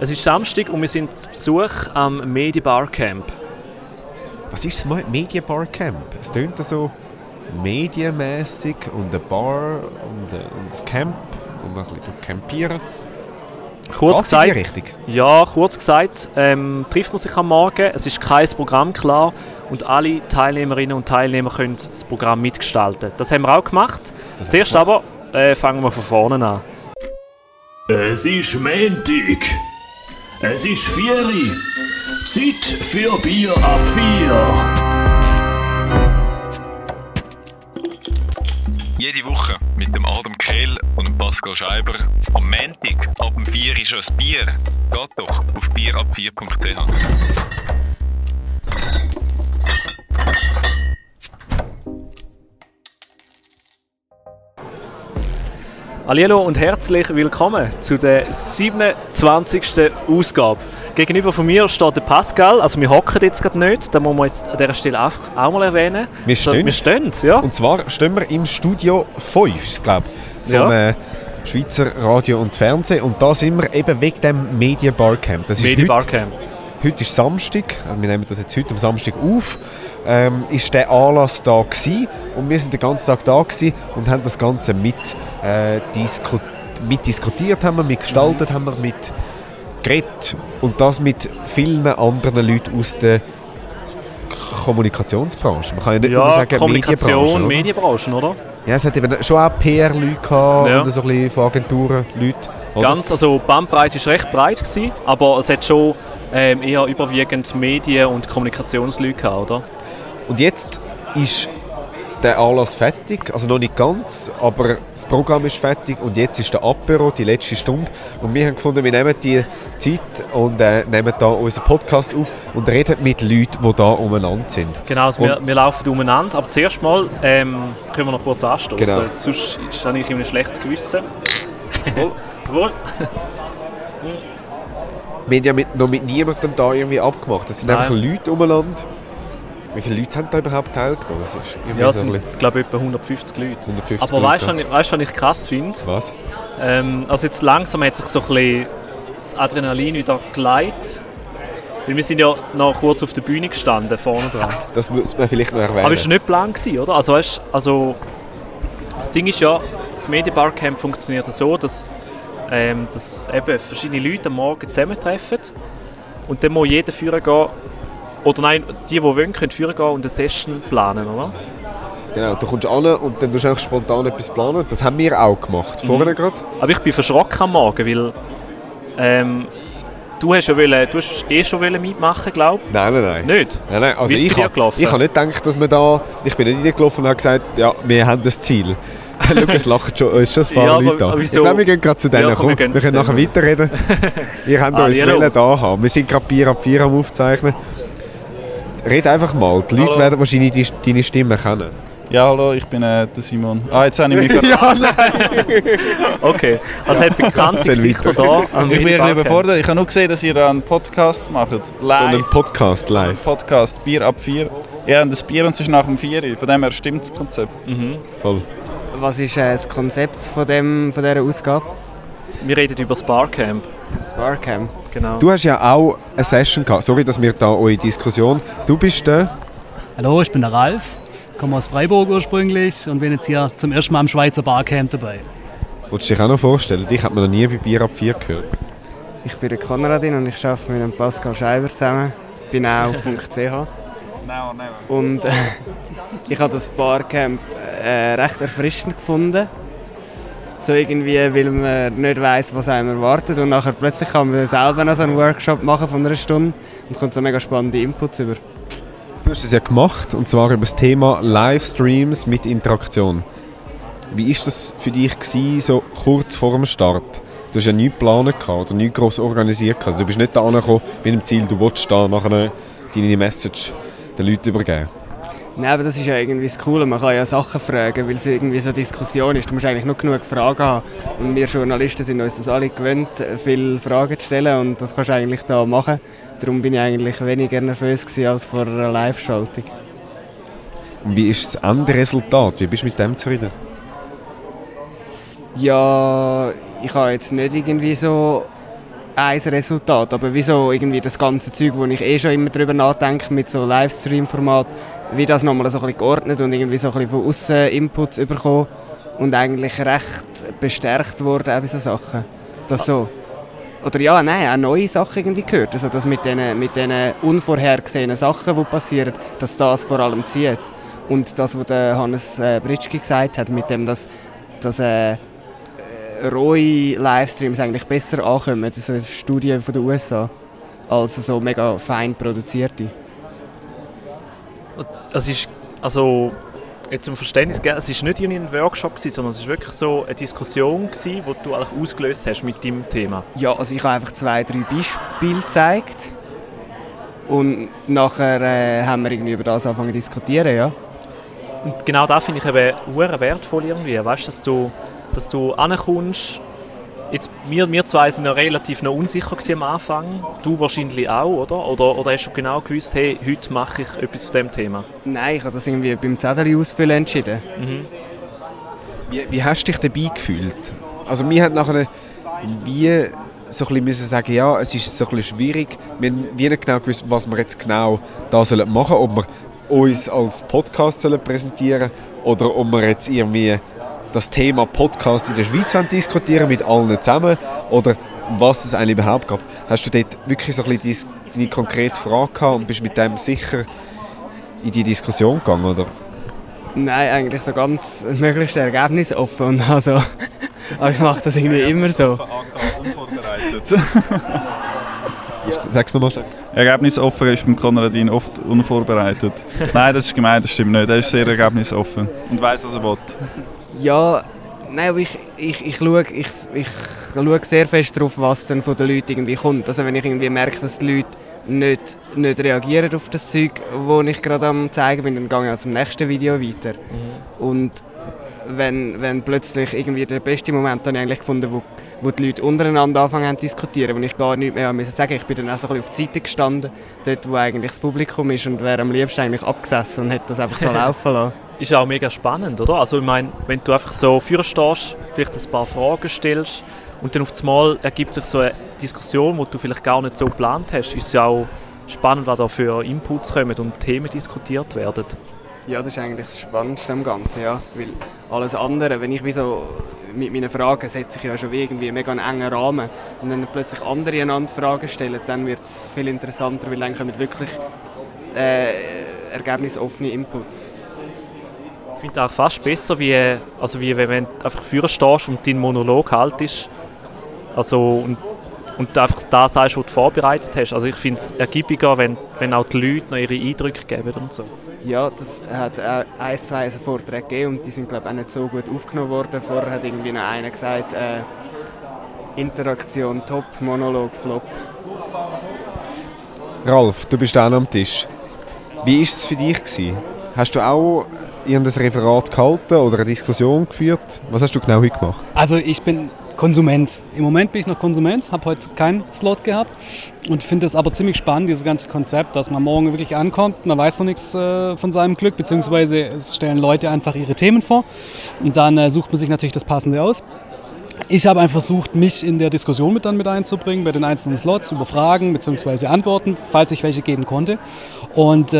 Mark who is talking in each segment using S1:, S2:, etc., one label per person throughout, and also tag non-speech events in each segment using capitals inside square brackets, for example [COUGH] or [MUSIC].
S1: Es ist Samstag und wir sind zu Besuch am Medi Barcamp.
S2: Was ist das Media Barcamp? Es tönt so medienmäßig und ein Bar und ein, und ein Camp und ein bisschen campieren.
S1: Kurz gesagt,
S2: die Richtung?
S1: ja, kurz gesagt, ähm, trifft man sich am Morgen. Es ist kein Programm klar und alle Teilnehmerinnen und Teilnehmer können das Programm mitgestalten. Das haben wir auch gemacht.
S2: Das
S1: Zuerst aber äh, fangen wir von vorne an.
S3: Es ist Montag. Es ist Vieri. Zeit für Bier ab vier.
S4: Jede Woche mit dem Adam Kehl und dem Pascal Scheiber. Am Montag ab dem 4 ist ein Bier. Geht doch auf bierab4.ch.
S1: Hallo und herzlich willkommen zu der 27. Ausgabe. Gegenüber von mir steht der Pascal, also wir hocken jetzt gerade nicht, da muss man jetzt an dieser Stelle einfach auch mal erwähnen.
S2: Wir
S1: So,
S2: stehen.
S1: Wir stehen, ja.
S2: Und zwar stehen wir im Studio 5, ist es, glaube ich, vom
S1: Ja.
S2: äh, Schweizer Radio und Fernsehen. Und da sind wir eben wegen dem Media Barcamp. Das ist
S1: Medi
S2: heute,
S1: Barcamp.
S2: heute ist Samstag, also wir nehmen das jetzt heute am Samstag auf, ähm, ist der Anlass da gewesen. Und wir sind den ganzen Tag da gewesen und haben das Ganze mit, äh, disku mitdiskutiert, haben wir, mitgestaltet, haben wir mit geredet. Und das mit vielen anderen Leuten aus der Kommunikationsbranche. Man kann ja nicht nur
S1: Ja,
S2: sagen
S1: Kommunikation,
S2: Medienbranche, oder?
S1: Medienbranchen, oder?
S2: Ja, es hat eben schon auch PR-Leute gehabt
S1: Ja.
S2: und so ein bisschen von Agenturen Leute. oder?
S1: Ganz, also die Bandbreite war recht breit, gewesen, aber es hat schon ähm, eher überwiegend Medien- und Kommunikationsleute gehabt, oder?
S2: Und jetzt ist der Anlass fertig, also noch nicht ganz, aber das Programm ist fertig und jetzt ist der Apero, die letzte Stunde. Und wir haben gefunden, wir nehmen die Zeit und äh, nehmen da unseren Podcast auf und reden mit Leuten, die da umeinander sind.
S1: Genau, also wir, wir laufen umeinander, aber zuerst mal ähm, können wir noch kurz anstoßen,
S2: Genau.
S1: sonst ist dann ich in einem schlechtes Gewissen. Wohl. Wohl.
S2: Wir haben ja mit, noch mit niemandem da irgendwie abgemacht. Es sind
S1: Nein.
S2: einfach Leute umeinander. Wie viele Leute haben da überhaupt teilgenommen?
S1: Ja, es sind,
S2: bisschen
S1: glaube ich, etwa 150 Leute.
S2: 150
S1: Aber weißt du,
S2: Leute.
S1: was ich- was ich krass finde?
S2: Was?
S1: Ähm, also jetzt langsam hat sich so ein bisschen das Adrenalin wieder geleitet. Weil wir sind ja noch kurz auf der Bühne gestanden, vorne dran. [LAUGHS]
S2: Das muss man vielleicht noch erwähnen.
S1: Aber es war nicht plan, oder? Also, weißt, also das Ding ist ja, das Media Barcamp funktioniert so, dass, ähm, dass eben verschiedene Leute am Morgen zusammentreffen und dann muss jeder führen gehen, oder nein, die, die wollen, können führen gehen und eine Session planen, oder?
S2: Genau, du kommst an und dann tust du einfach spontan etwas planen. Das haben wir auch gemacht,
S1: Mhm.
S2: vorne gerade.
S1: Aber ich bin verschrocken am Morgen, weil ähm, du hast ja wollen, du hast eh schon wollen mitmachen, glaube
S2: Nein, nein, nein.
S1: ich. Nicht?
S2: Nein, nein. Also ich habe ich hab nicht gedacht, dass wir da... Ich bin nicht reingelaufen und habe gesagt, ja, wir haben das Ziel. [LAUGHS] Es lachen schon, ist schon ein paar
S1: Ja,
S2: Leute da.
S1: aber
S2: Ich glaube, wir gehen gerade zu denen.
S1: Ja, komm,
S2: komm,
S1: wir
S2: wir,
S1: gehen zu
S2: können nachher weiterreden. [LAUGHS] Ihr habt
S1: Ah,
S2: uns da haben. Wir sind gerade Bier ab 4 am Aufzeichnen. Red einfach mal. Die Leute
S5: Hallo.
S2: werden wahrscheinlich die, deine Stimme kennen.
S5: Ja, hallo, ich bin äh, der Simon. Ah, jetzt habe ich mich [LAUGHS]
S2: ja, nein!
S1: Okay, also hat bekannte Gesichter da
S5: Ich bin ein überfordert. Ich habe nur gesehen, dass ihr da einen Podcast macht.
S2: So
S5: Live.
S2: einen Podcast live.
S5: Podcast, Bier ab 4. Ja, und das Bier und es ist nach dem 4. Von dem her stimmt das Konzept.
S2: Voll.
S6: Was ist äh, das Konzept von, dem, von dieser Ausgabe?
S1: Wir reden über das Barcamp.
S6: Das Barcamp.
S1: Genau.
S2: Du hast ja auch eine Session gehabt. Sorry, dass wir da eure Diskussion... Du bist der...
S7: Hallo, ich bin der Ralf, komme aus Freiburg ursprünglich und bin jetzt hier zum ersten Mal am Schweizer Barcamp dabei.
S2: Willst du dich auch noch vorstellen? Dich hat man noch nie bei Bier ab 4 gehört.
S6: Ich bin der Konradin und ich arbeite mit dem Pascal Scheiber zusammen. Bin auch .ch. Und äh, ich habe das Barcamp äh, recht erfrischend gefunden. So irgendwie, weil man nicht weiß, was einem erwartet und nachher plötzlich kann man selber noch so einen Workshop machen von einer Stunde und kommt so mega spannende Inputs über.
S2: Du hast es ja gemacht, und zwar über das Thema Livestreams mit Interaktion. Wie war das für dich gewesen, so kurz vor dem Start? Du hast ja nichts geplant oder nichts gross organisiert. Also du bist nicht da angekommen mit dem Ziel, du willst da nachher deine Message den Leuten übergeben.
S6: Nein, aber das ist ja irgendwie das Coole. Man kann ja Sachen fragen, weil es irgendwie so eine Diskussion ist. Du musst eigentlich nur genug Fragen haben. Und wir Journalisten sind uns das alle gewöhnt, viele Fragen zu stellen. Und das kannst du eigentlich da machen. Darum bin ich eigentlich weniger nervös als vor einer Live-Schaltung.
S2: Wie ist das Endresultat? Wie bist du mit dem zufrieden?
S6: Ja, ich habe jetzt nicht irgendwie so ein Resultat, aber wieso irgendwie das ganze Zeug, wo ich eh schon immer drüber nachdenke, mit so Livestream-Format, wie das nochmal so ein bisschen geordnet und irgendwie so ein bisschen von außen Inputs bekommen und eigentlich recht bestärkt worden, auch bei so Sachen. Das so. Oder ja, nein, auch neue Sachen irgendwie gehört. Also das mit diesen mit unvorhergesehenen Sachen, die passieren, dass das vor allem zieht. Und das, was der Hannes äh, Britschke gesagt hat, mit dem, dass, dass äh, rohe Livestreams eigentlich besser ankommen, das ist eine Studie von den USA, als so mega fein produzierte.
S1: Das ist, also jetzt zum Verständnis, es war nicht ein Workshop, sondern es war wirklich so eine Diskussion, die du eigentlich ausgelöst hast mit deinem Thema.
S6: Ja, also ich habe einfach zwei, drei Beispiele gezeigt und nachher äh, haben wir irgendwie über das angefangen zu diskutieren, ja.
S1: Und genau das finde ich eben wertvoll irgendwie, weißt, dass du dass du ankommst. Jetzt, wir, wir zwei waren ja relativ noch unsicher am Anfang. Du wahrscheinlich auch, oder? Oder, oder hast du genau gewusst, hey, heute mache ich etwas zu diesem Thema?
S6: Nein, ich habe das irgendwie beim Zettel ausfüllen entschieden.
S2: Mhm. Wie, wie hast du dich dabei gefühlt? Also wir haben nachher wie so ein bisschen sagen, ja, es ist so ein bisschen schwierig. Wir haben nicht genau gewusst, was wir jetzt genau da sollen machen sollen. Ob wir uns als Podcast sollen präsentieren oder ob wir jetzt irgendwie das Thema Podcast in der Schweiz diskutieren mit allen zusammen oder was es eigentlich überhaupt gab. Hast du dort wirklich so ein bisschen deine konkrete Frage gehabt und bist mit dem sicher in die Diskussion gegangen, oder?
S6: Nein, eigentlich so ganz möglichst ergebnisoffen und also, [LAUGHS] aber ich mache das irgendwie immer so. unvorbereitet. [LAUGHS]
S2: Sag's nochmal schnell.
S5: Ergebnisoffen ist beim Konradin oft unvorbereitet. Nein, das ist gemein, das stimmt nicht. Er ist sehr ergebnisoffen und weiß, was er will.
S6: Ja, nein, aber ich, ich, ich, schaue, ich, ich schaue sehr fest darauf, was dann von den Leuten irgendwie kommt. Also wenn ich irgendwie merke, dass die Leute nicht, nicht reagieren auf das Zeug, das ich gerade am zeigen bin, dann gehe ich zum nächsten Video weiter. Mhm. Und wenn, wenn plötzlich irgendwie der beste Moment dann eigentlich gefunden, wo, wo die Leute untereinander anfangen zu diskutieren, wo ich gar nicht mehr müssen sagen ich bin dann auch so ein bisschen auf die Seite gestanden, dort wo eigentlich das Publikum ist und wäre am liebsten eigentlich abgesessen und hätte das einfach so [LAUGHS] laufen lassen
S1: ist auch mega spannend, oder? Also ich meine, wenn du einfach so vorne vielleicht ein paar Fragen stellst und dann auf einmal ergibt sich so eine Diskussion, die du vielleicht gar nicht so geplant hast, ist es auch spannend, was da für Inputs kommen und Themen diskutiert werden.
S6: Ja, das ist eigentlich das Spannendste am Ganzen, ja. Weil alles andere, wenn ich wie so mit meinen Fragen setze ich ja schon irgendwie mega einen engen Rahmen und dann plötzlich andere einander Fragen stellen, dann wird es viel interessanter, weil dann kommen wirklich äh, ergebnisoffene Inputs.
S1: Ich finde auch fast besser, wie, also wie wenn du einfach vorne stehst und deinen Monolog haltest. Also, und, und du einfach das sagst, was du vorbereitet hast. Also ich finde es ergiebiger, wenn, wenn auch die Leute noch ihre Eindrücke geben und so.
S6: Ja, das hat auch ein, zwei also Vorträge gegeben und die sind glaube ich auch nicht so gut aufgenommen worden. Vorher hat irgendwie noch einer gesagt, äh, Interaktion top, Monolog flop.
S2: Ralf, du bist auch am Tisch. Wie war es für dich? Gewesen? Hast du auch irgendein Referat gehalten oder eine Diskussion geführt? Was hast du genau heute gemacht?
S7: Also ich bin Konsument. Im Moment bin ich noch Konsument, habe heute keinen Slot gehabt und finde es aber ziemlich spannend, dieses ganze Konzept, dass man morgen wirklich ankommt, man weiß noch nichts äh, von seinem Glück, beziehungsweise es stellen Leute einfach ihre Themen vor und dann äh, sucht man sich natürlich das Passende aus. Ich habe einfach versucht, mich in der Diskussion mit dann mit einzubringen, bei den einzelnen Slots, über Fragen bzw. Antworten, falls ich welche geben konnte. Und äh,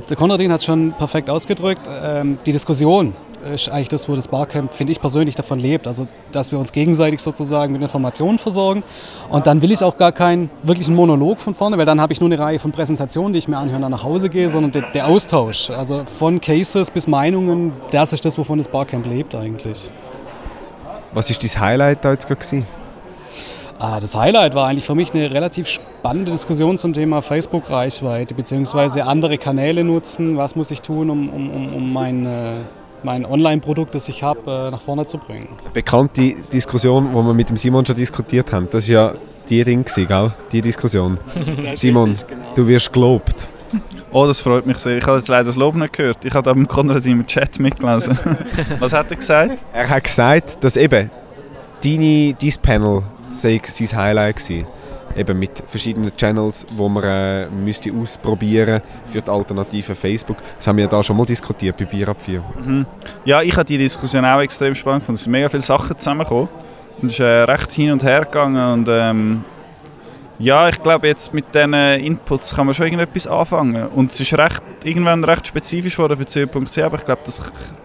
S7: der Konradin hat schon perfekt ausgedrückt. Ähm, die Diskussion ist eigentlich das, wo das Barcamp, finde ich persönlich, davon lebt. Also, dass wir uns gegenseitig sozusagen mit Informationen versorgen. Und dann will ich auch gar keinen wirklichen Monolog von vorne, weil dann habe ich nur eine Reihe von Präsentationen, die ich mir anhöre, und dann nach Hause gehe, sondern der, der Austausch. Also von Cases bis Meinungen, das ist das, wovon das Barcamp lebt eigentlich.
S2: Was ist dein Highlight da jetzt gerade?
S7: Ah, das Highlight war eigentlich für mich eine relativ spannende Diskussion zum Thema Facebook-Reichweite bzw. andere Kanäle nutzen. Was muss ich tun, um, um, um mein, äh, mein Online-Produkt, das ich habe, äh, nach vorne zu bringen?
S2: Bekannte Diskussion, die wir mit dem Simon schon diskutiert haben, das war ja die Ding, gell? die Diskussion. [LAUGHS] Simon, genau. du wirst gelobt.
S5: Oh, das freut mich sehr. Ich habe jetzt leider das Lob nicht gehört. Ich habe da beim Konrad im Chat mitgelesen. [LAUGHS] Was hat er gesagt?
S2: Er hat gesagt, dass eben deine, dein Panel sei sein Highlight gewesen. Eben mit verschiedenen Channels, die man äh, müsste ausprobieren für die Alternative Facebook. Das haben wir ja da schon mal diskutiert bei Bier ab 4.
S5: Mhm. Ja, ich habe die Diskussion auch extrem spannend gefunden. Es sind mega viele Sachen zusammengekommen. Und es ist äh, recht hin und her gegangen und ähm, Ja, ich glaube, jetzt mit diesen Inputs kann man schon irgendetwas anfangen. Und es ist recht, irgendwann recht spezifisch geworden für C.C, aber ich glaube, dass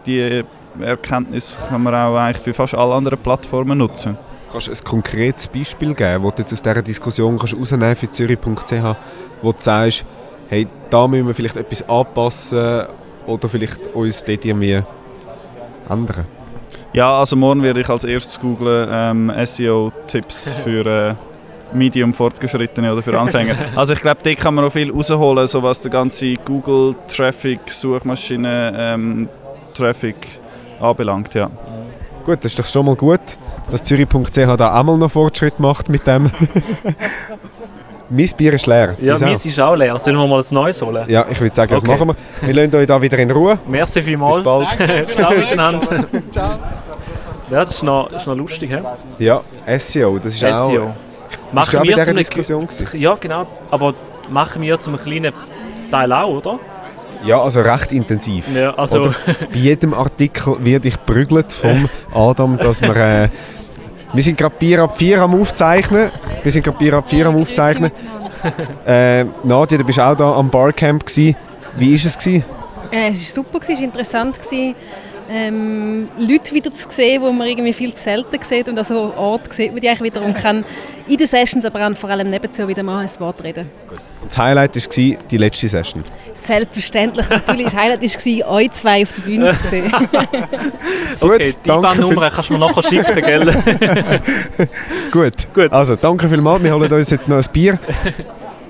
S5: die Erkenntnis kann man auch eigentlich für fast alle anderen Plattformen nutzen.
S2: Kannst du ein konkretes Beispiel geben, das du jetzt aus dieser Diskussion kannst rausnehmen für zürich.ch, wo du sagst, hey, da müssen wir vielleicht etwas anpassen oder vielleicht uns dort irgendwie ändern?
S5: Ja, also morgen werde ich als erstes googlen ähm, SEO-Tipps [LAUGHS] für äh, Medium Fortgeschrittene oder für Anfänger. [LAUGHS] also ich glaube, dort kann man noch viel rausholen, so was der ganze Google-Traffic, Suchmaschinen-Traffic ähm, anbelangt, ja.
S2: Gut, das ist doch schon mal gut, dass Zürich.ch da auch mal noch Fortschritt macht mit dem. [LAUGHS] mein Bier ist leer.
S1: Ja, meins ist auch leer. Sollen wir mal ein neues holen?
S2: Ja, ich würde sagen, das okay. machen wir. Wir lassen euch da wieder in Ruhe.
S1: Merci vielmals.
S2: Bis bald. [LAUGHS]
S1: Ciao miteinander. Ciao. Ja, das ist noch, das ist noch lustig. He?
S2: Ja, SEO, das ist SEO. auch...
S1: Machen wir
S2: bei Diskussion
S1: Ja, genau. Aber machen wir zum kleinen Teil auch, oder?
S2: Ja, also recht intensiv.
S1: Ja, also
S2: bei jedem Artikel werde ich prügelt vom Adam, dass wir... Äh, wir sind gerade Bier ab 4 am Aufzeichnen. Wir sind gerade Bier ab 4 am Aufzeichnen. [LAUGHS] Äh, Nadja, du bist auch da am Barcamp. Gewesen. Wie war es? Gewesen?
S8: Äh, es war super, es war interessant. Gewesen ähm, Leute wieder zu sehen, die man irgendwie viel zu selten sieht und an so Ort sieht man die eigentlich wieder und kann in den Sessions, aber auch vor allem nebenzu wieder mal ein Wort reden.
S2: Das Highlight war die letzte Session?
S8: Selbstverständlich, natürlich. Das Highlight war, euch zwei auf der Bühne zu sehen. [LAUGHS]
S1: okay, die IBAN-Nummer kannst du mir nachher schicken, gell? [LAUGHS]
S2: Gut. Gut, also danke vielmals. Wir holen uns jetzt noch ein Bier.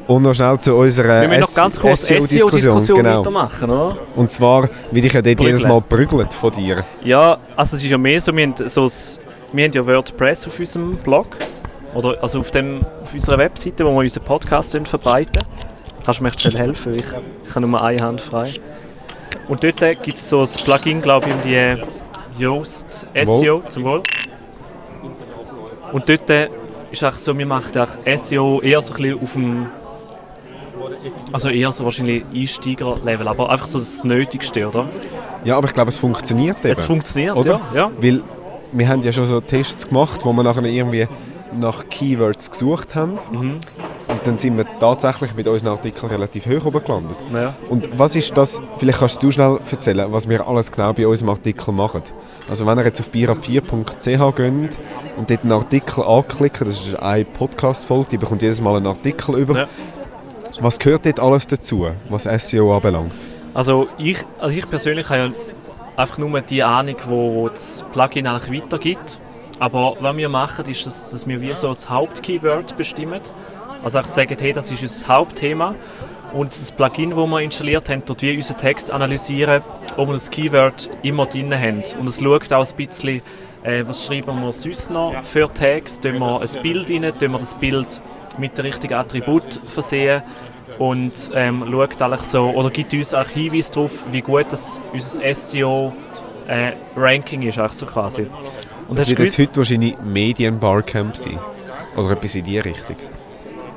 S2: Und noch schnell zu unserer
S1: Wir müssen noch ganz kurz SEO-Diskussion SEO genau. weitermachen, oder?
S2: Und zwar will ich ja dort jedes Mal prügelt von dir.
S1: Ja, also es ist ja mehr so, wir haben, so wir haben ja WordPress auf unserem Blog. Oder also auf, dem, auf unserer Webseite, wo wir unseren Podcast verbreiten. Kannst du mir schnell helfen? Ich, ich habe nur eine Hand frei. Und dort gibt es so ein Plugin, glaube ich, um die Yoast SEO zum Wohl. Und dort ist auch so, wir machen SEO eher so ein bisschen auf dem also eher so wahrscheinlich Einsteiger-Level, aber einfach so das Nötigste, oder?
S2: Ja, aber ich glaube, es funktioniert eben.
S1: Es funktioniert, oder? Ja, ja.
S2: Weil wir haben ja schon so Tests gemacht, wo wir nachher irgendwie nach Keywords gesucht haben. Mhm. Und dann sind wir tatsächlich mit unseren Artikeln relativ hoch oben gelandet.
S1: Ja.
S2: Und was ist das, vielleicht kannst du schnell erzählen, was wir alles genau bei unserem Artikel machen. Also wenn ihr jetzt auf birab4.ch geht und dort einen Artikel anklickt, das ist eine Podcast-Folge, die bekommt jedes Mal einen Artikel über. Ja. Was gehört dort alles dazu, was SEO anbelangt?
S1: Also ich, also ich persönlich habe ja einfach nur die Ahnung, wo das Plugin eigentlich weitergibt. Aber was wir machen, ist, dass, dass wir wie so das Hauptkeyword bestimmen. Also ich sagen, hey, das ist unser Hauptthema. Und das Plugin, das wir installiert haben, dort wir unseren Text analysieren, ob wir das Keyword immer drin haben. Und es schaut auch ein bisschen, äh, was schreiben wir sonst noch für Tags. Tun wir ein Bild rein, tun wir das Bild mit den richtigen Attributen versehen und ähm, schaut eigentlich so, oder gibt uns auch Hinweise darauf, wie gut das unser SEO-Ranking äh, ist, so quasi.
S2: Und das wird jetzt heute wahrscheinlich Medien-Barcamp sein. Oder etwas in die Richtung.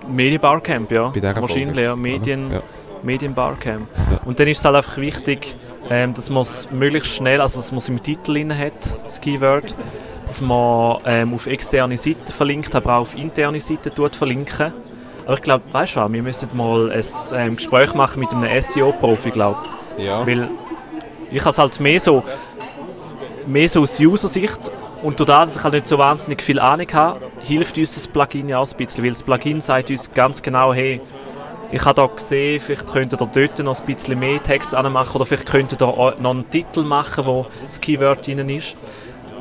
S1: Medien-Barcamp, ja. Wahrscheinlich, ja. Medien, ja. Medien-Barcamp. Ja. Und dann ist es halt einfach wichtig, ähm, dass man es möglichst schnell, also dass man es im Titel drin hat, das Keyword, dass man ähm, auf externe Seiten verlinkt, aber auch auf interne Seiten verlinken. Aber ich glaube, weißt du was, wir müssen mal ein ähm, Gespräch machen mit einem SEO-Profi, glaube
S2: Ja.
S1: Weil ich habe es halt mehr so, mehr so aus User-Sicht und dadurch, dass ich halt nicht so wahnsinnig viel Ahnung habe, hilft uns das Plugin ja auch ein bisschen, weil das Plugin sagt uns ganz genau, hey, ich habe hier gesehen, vielleicht könnt ihr dort noch ein bisschen mehr Text anmachen oder vielleicht könnt ihr da noch einen Titel machen, wo das Keyword drin ist.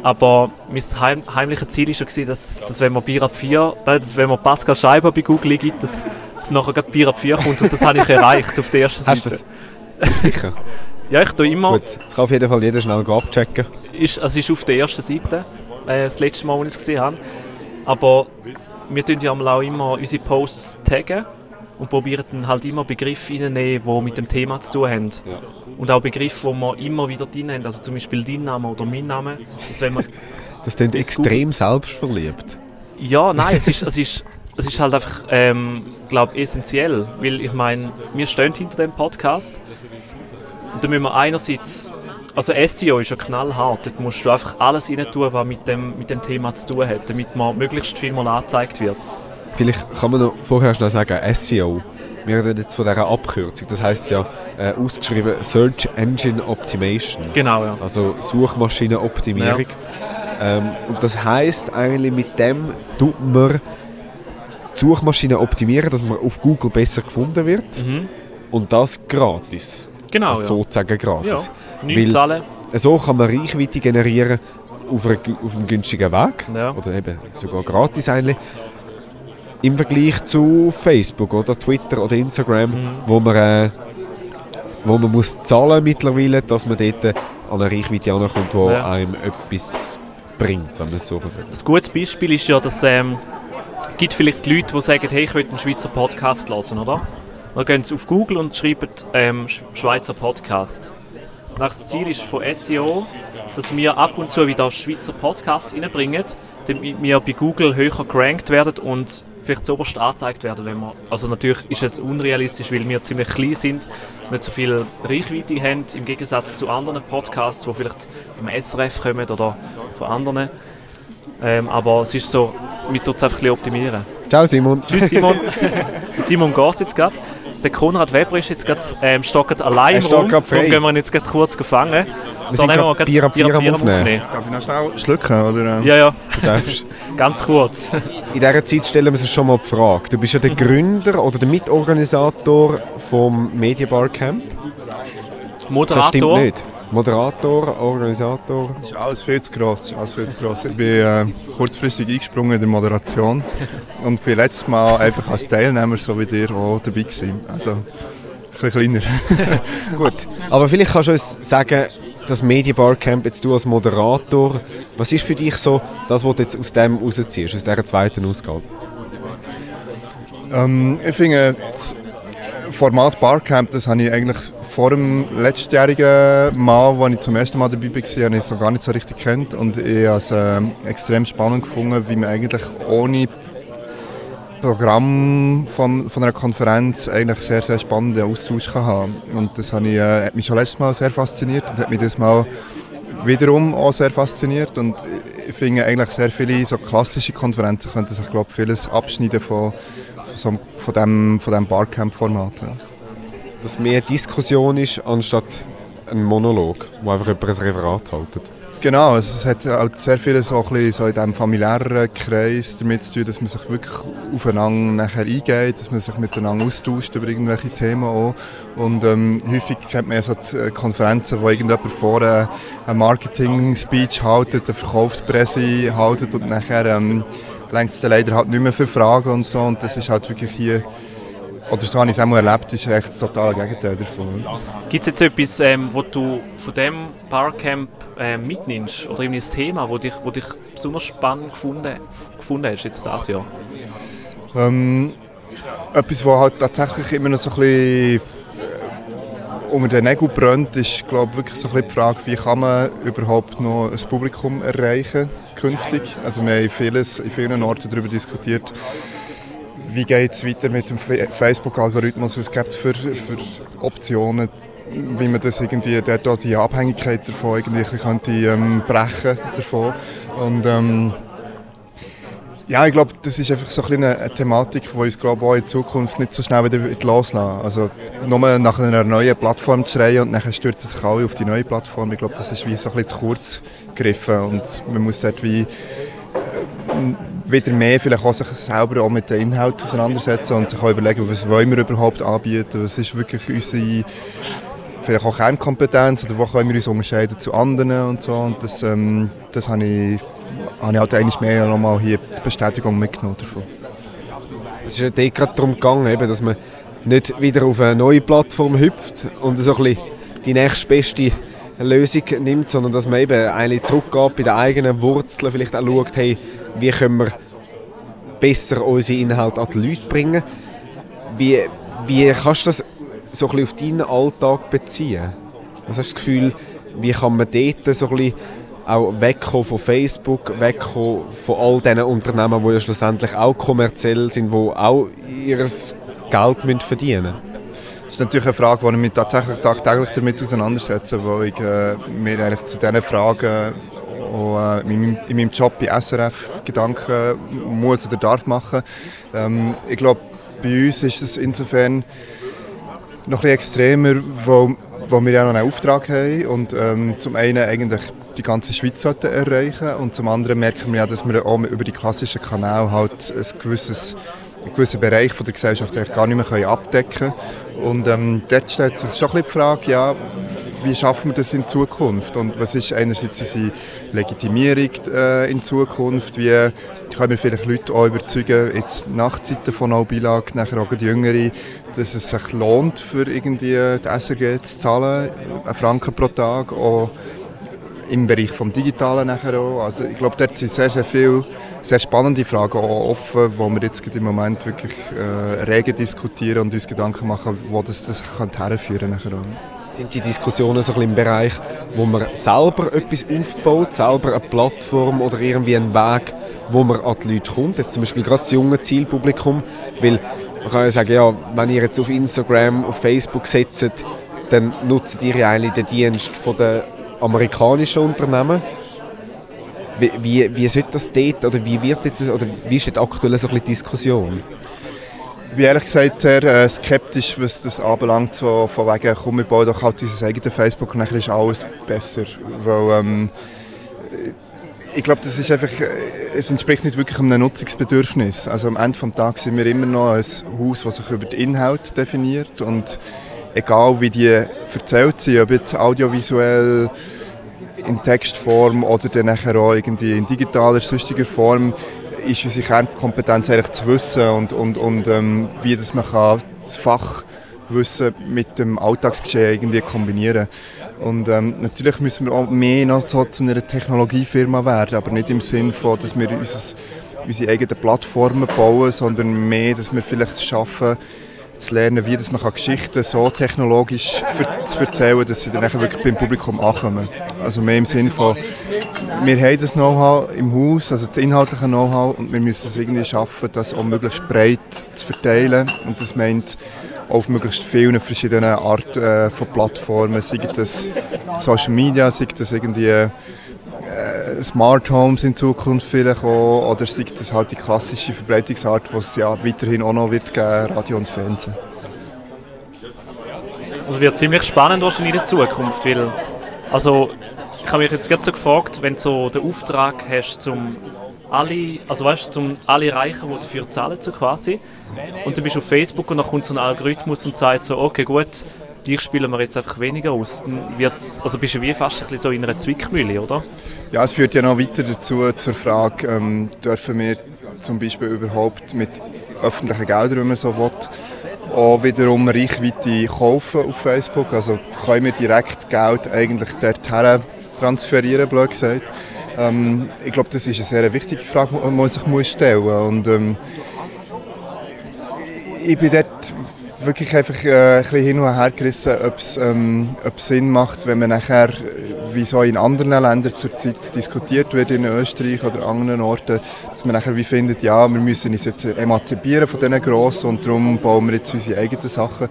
S1: Aber mein heim, heimliches Ziel war schon, dass, dass wenn man Bier 4, dass wenn man Pascal Scheiber bei Google gibt, dass, dass nachher gerade Bier 4 kommt und das habe ich erreicht auf der ersten
S2: Seite. Hast du das? sicher? [LAUGHS]
S1: ja, ich tue immer...
S2: Gut, das kann auf jeden Fall jeder schnell abchecken.
S1: Ist, also ist auf der ersten Seite, äh, das letzte Mal, als ich es gesehen habe. Aber wir tun ja auch immer unsere Posts taggen und probieren dann halt immer Begriffe reinzunehmen, die mit dem Thema zu tun haben. Ja. Und auch Begriffe, die wir immer wieder drin haben, also zum Beispiel dein Name oder mein Name.
S2: Dass wenn man das klingt extrem selbstverliebt.
S1: Ja, nein, es ist, es ist, es ist halt einfach, ähm, glaube essentiell, weil ich meine, wir stehen hinter dem Podcast und da müssen wir einerseits, also SEO ist ja knallhart, dort musst du einfach alles rein tun, was mit dem, mit dem Thema zu tun hat, damit man möglichst viel mal angezeigt wird.
S2: Vielleicht kann man noch vorher schnell sagen, SEO. Wir reden jetzt von dieser Abkürzung. Das heißt ja äh, ausgeschrieben Search Engine Optimation.
S1: Genau, ja.
S2: Also Suchmaschinenoptimierung. Ähm, und das heißt eigentlich, mit dem tut man die Suchmaschine optimieren, dass man auf Google besser gefunden wird.
S1: Mhm.
S2: Und das gratis.
S1: Genau,
S2: also
S1: ja.
S2: sozusagen gratis.
S1: Ja, nichts zahlen.
S2: So kann man Reichweite generieren auf einem günstigen Weg.
S1: Ja.
S2: Oder eben sogar gratis eigentlich. Im Vergleich zu Facebook oder Twitter oder Instagram,
S1: Mhm.
S2: wo man, äh, wo man muss zahlen mittlerweile, dass man dort an eine Reichweite ankommt, die
S1: Ja.
S2: einem etwas bringt, wenn man es so sagen.
S1: Ein gutes Beispiel ist ja, dass ähm, gibt vielleicht Leute, die sagen, hey, ich will einen Schweizer Podcast hören, oder? Dann gehen sie auf Google und schreiben ähm, Sch- Schweizer Podcast. Und das Ziel ist von SEO, dass wir ab und zu wieder Schweizer Podcasts reinbringen, damit wir bei Google höher gerankt werden und vielleicht zuoberst angezeigt werden, wenn wir, also natürlich ist es unrealistisch, weil wir ziemlich klein sind, nicht so viel Reichweite haben, im Gegensatz zu anderen Podcasts, die vielleicht vom SRF kommen oder von anderen. Ähm, aber es ist so, wir tun es einfach ein bisschen optimieren.
S2: Ciao Simon.
S1: Tschüss Simon. [LAUGHS] Simon geht jetzt gerade. Der Konrad Weber ist jetzt gerade, ähm, steht gerade allein im Raum. Darum gehen wir ihn jetzt gerade kurz gefangen.
S2: Wir sind gerade Bier ab Bier am Aufnehmen.
S9: Darf ich noch schnell schlucken? Oder?
S1: Ja, ja,
S2: Du darfst. [LAUGHS]
S1: ganz kurz.
S2: In dieser Zeit stellen wir uns schon mal die Frage. Du bist ja der Gründer oder der Mitorganisator vom Media Camp. Das stimmt
S1: Moderator.
S2: nicht. Moderator, Organisator.
S9: Das ist alles viel zu gross. Das ist alles viel zu gross. Ich bin äh, kurzfristig eingesprungen in der Moderation und bin letztes Mal einfach als Teilnehmer, so wie dir, auch dabei gewesen. Also, ein bisschen kleiner. [LAUGHS]
S2: Gut. Aber vielleicht kannst du uns sagen, das Media Camp, jetzt du als Moderator, was ist für dich so das, was du jetzt aus dem rausziehst, aus dieser zweiten Ausgabe?
S9: Ähm, ich finde, das Format Barcamp, das habe ich eigentlich vor dem letztjährigen Mal, als ich zum ersten Mal dabei war, habe ich es noch gar nicht so richtig kennt und ich habe es ähm, extrem spannend gefunden, wie man eigentlich ohne Programm von, von einer Konferenz eigentlich sehr, sehr spannenden Austausch haben Und das habe ich, äh, hat mich schon letztes Mal sehr fasziniert und hat mich das Mal wiederum auch sehr fasziniert und ich finde eigentlich sehr viele so klassische Konferenzen könnten sich glaube vieles abschneiden von, von, von dem, von dem Barcamp-Format. Ja.
S2: Dass mehr Diskussion ist, anstatt ein Monolog, wo einfach jemand ein Referat haltet.
S9: Genau, also es hat auch sehr viel so, ein so in diesem familiären Kreis damit zu tun, dass man sich wirklich aufeinander nachher eingeht, dass man sich miteinander austauscht über irgendwelche Themen auch. Und ähm, häufig kennt man ja so die äh, Konferenzen, wo irgendjemand vorne einen Marketing-Speech haltet, eine Verkaufspresse haltet und nachher ähm, längst es leider halt nicht mehr für Fragen und so. Und das ist halt wirklich hier, oder so habe ich es auch mal erlebt, ist echt das totale Gegenteil davon.
S1: Gibt es jetzt etwas, ähm, wo du von dem Barcamp ähm, mitnimmst? Oder irgendwie ein Thema, wo dich, wo dich besonders spannend gefunden, gefunden hast jetzt dieses Jahr?
S9: Ähm, etwas, was halt tatsächlich immer noch so ein bisschen äh, unter den Nägeln brennt, ist glaube wirklich so ein bisschen die Frage, wie kann man überhaupt noch ein Publikum erreichen künftig. Also wir haben vieles in vielen Orten darüber diskutiert, wie geht es weiter mit dem Facebook-Algorithmus, was gibt es für, für Optionen, wie man das irgendwie, dort auch die Abhängigkeit davon irgendwie könnte, ähm, brechen davon. Und, ähm, ja, ich glaube, das ist einfach so ein eine, eine Thematik, die uns glaube auch in Zukunft nicht so schnell wieder loslassen Also nur nach einer neuen Plattform zu schreien und dann stürzen sich alle auf die neue Plattform. Ich glaube, das ist wie so ein zu kurz gegriffen und man muss dort wie äh, wieder mehr vielleicht auch sich selber auch mit den Inhalten auseinandersetzen und sich auch überlegen, was wollen wir überhaupt anbieten, was ist wirklich unsere vielleicht auch Kernkompetenz oder wo können wir uns unterscheiden zu anderen und so und das, ähm, das habe ich, habe ich halt eigentlich mehr nochmal hier die Bestätigung mitgenommen davon.
S2: Es ist ja gerade darum gegangen, eben, dass man nicht wieder auf eine neue Plattform hüpft und so ein die nächstbeste Lösung nimmt, sondern dass man eben eigentlich zurückgeht bei den eigenen Wurzeln, vielleicht auch schaut, hey, wie können wir besser unsere Inhalte an die Leute bringen. Wie, wie kannst du das so ein auf deinen Alltag beziehen? Was hast du das Gefühl, wie kann man dort so ein auch wegkommen von Facebook, wegkommen von all diesen Unternehmen, die ja schlussendlich auch kommerziell sind, die auch ihr Geld müssen verdienen müssen?
S9: Das ist natürlich eine Frage, die ich mich tatsächlich tagtäglich damit auseinandersetze, weil ich äh, mir eigentlich zu diesen Fragen auch äh, in, meinem, Job bei SRF Gedanken muss oder darf machen. Ähm, ich glaube, bei uns ist es insofern noch ein extremer, weil, weil wir ja noch einen Auftrag haben und ähm, zum einen eigentlich die ganze Schweiz erreichen und zum anderen merken wir ja, dass wir auch über die klassischen Kanäle halt ein gewisses einen gewissen Bereich von der Gesellschaft gar nicht mehr abdecken können. Und ähm, dort stellt sich schon ein bisschen die Frage, ja, wie schaffen wir das in Zukunft? Und was ist einerseits unsere Legitimierung äh, in Zukunft? Wie können wir vielleicht Leute auch überzeugen, jetzt nach Zeiten von Albilag, nachher auch die Jüngere, dass es sich lohnt, für irgendwie die SRG zu zahlen, einen Franken pro Tag, auch im Bereich des Digitalen nachher auch. Also ich glaube, dort sind sehr, sehr viele sehr spannende Fragen auch offen, wo wir jetzt im Moment wirklich äh, rege diskutieren und uns Gedanken machen, wo das, das herführen kann
S2: sind die Diskussionen so ein im Bereich, wo man selber etwas aufbaut, selber eine Plattform oder irgendwie einen Weg, wo man an die Leute kommt, jetzt zum Beispiel gerade das junge Zielpublikum, weil man kann ja sagen, ja, wenn ihr jetzt auf Instagram, auf Facebook setzt, dann nutzt ihr eigentlich den Dienst der amerikanischen Unternehmen. Wie, wie, wie sollte das dort, oder wie wird das, oder wie ist aktuell so eine Diskussion?
S9: Ich bin ehrlich gesagt sehr äh, skeptisch, was das anbelangt, so, von wegen, komm, wir bauen doch halt unser eigenes Facebook und dann ist alles besser. Weil, ähm, ich glaube, das ist einfach, äh, es entspricht nicht wirklich einem Nutzungsbedürfnis. Also am Ende des Tages sind wir immer noch ein Haus, das sich über den Inhalt definiert und egal wie die erzählt sind, ob jetzt audiovisuell, in Textform oder dann auch irgendwie in digitaler, sonstiger Form, ist unsere Kernkompetenz eigentlich zu wissen und, und, und ähm, wie das man kann das Fachwissen mit dem Alltagsgeschehen irgendwie kombinieren und ähm, natürlich müssen wir auch mehr noch so zu einer Technologiefirma werden, aber nicht im Sinne von, dass wir unser, unsere eigenen Plattformen bauen, sondern mehr, dass wir vielleicht schaffen, zu lernen, wie das man Geschichten so technologisch zu erzählen dass sie dann wirklich beim Publikum ankommen. Also mehr im Sinne von, wir haben das Know-how im Haus, also das inhaltliche Know-how und wir müssen es irgendwie schaffen, das auch möglichst breit zu verteilen und das meint auf möglichst vielen verschiedenen Arten äh, von Plattformen, sei das Social Media, sei das irgendwie äh, Smart Homes in Zukunft vielleicht auch, oder sei das halt die klassische Verbreitungsart, die es ja weiterhin auch noch wird geben, Radio und Fernsehen.
S1: Also wird ziemlich spannend wahrscheinlich in der Zukunft, weil also ich habe mich jetzt gerade so gefragt, wenn du so den Auftrag hast, zum alle, also weißt, zum alle erreichen, die dafür zahlen, so quasi. Und du bist auf Facebook und dann kommt so ein Algorithmus und sagt so, okay gut, dich spielen wir jetzt einfach weniger aus. Dann wird's, also bist du wie fast ein bisschen so in einer Zwickmühle, oder?
S9: Ja, es führt ja noch weiter dazu zur Frage, ähm, dürfen wir zum Beispiel überhaupt mit öffentlichen Geldern, wenn man so will, auch wiederum Reichweite kaufen auf Facebook. Also können wir direkt Geld eigentlich dorthin transferieren, blöd gesagt. Ähm, ich glaube, das ist eine sehr wichtige Frage, die man sich stellen muss. Und, ähm, ich bin dort wirklich einfach äh, ein bisschen hin und her gerissen, ob es ähm, Sinn macht, wenn man nachher, wie so in anderen Ländern zurzeit diskutiert wird, in Österreich oder anderen Orten, dass man nachher wie findet, ja, wir müssen uns jetzt emanzipieren von diesen Grossen und darum bauen wir jetzt unsere eigenen Sachen.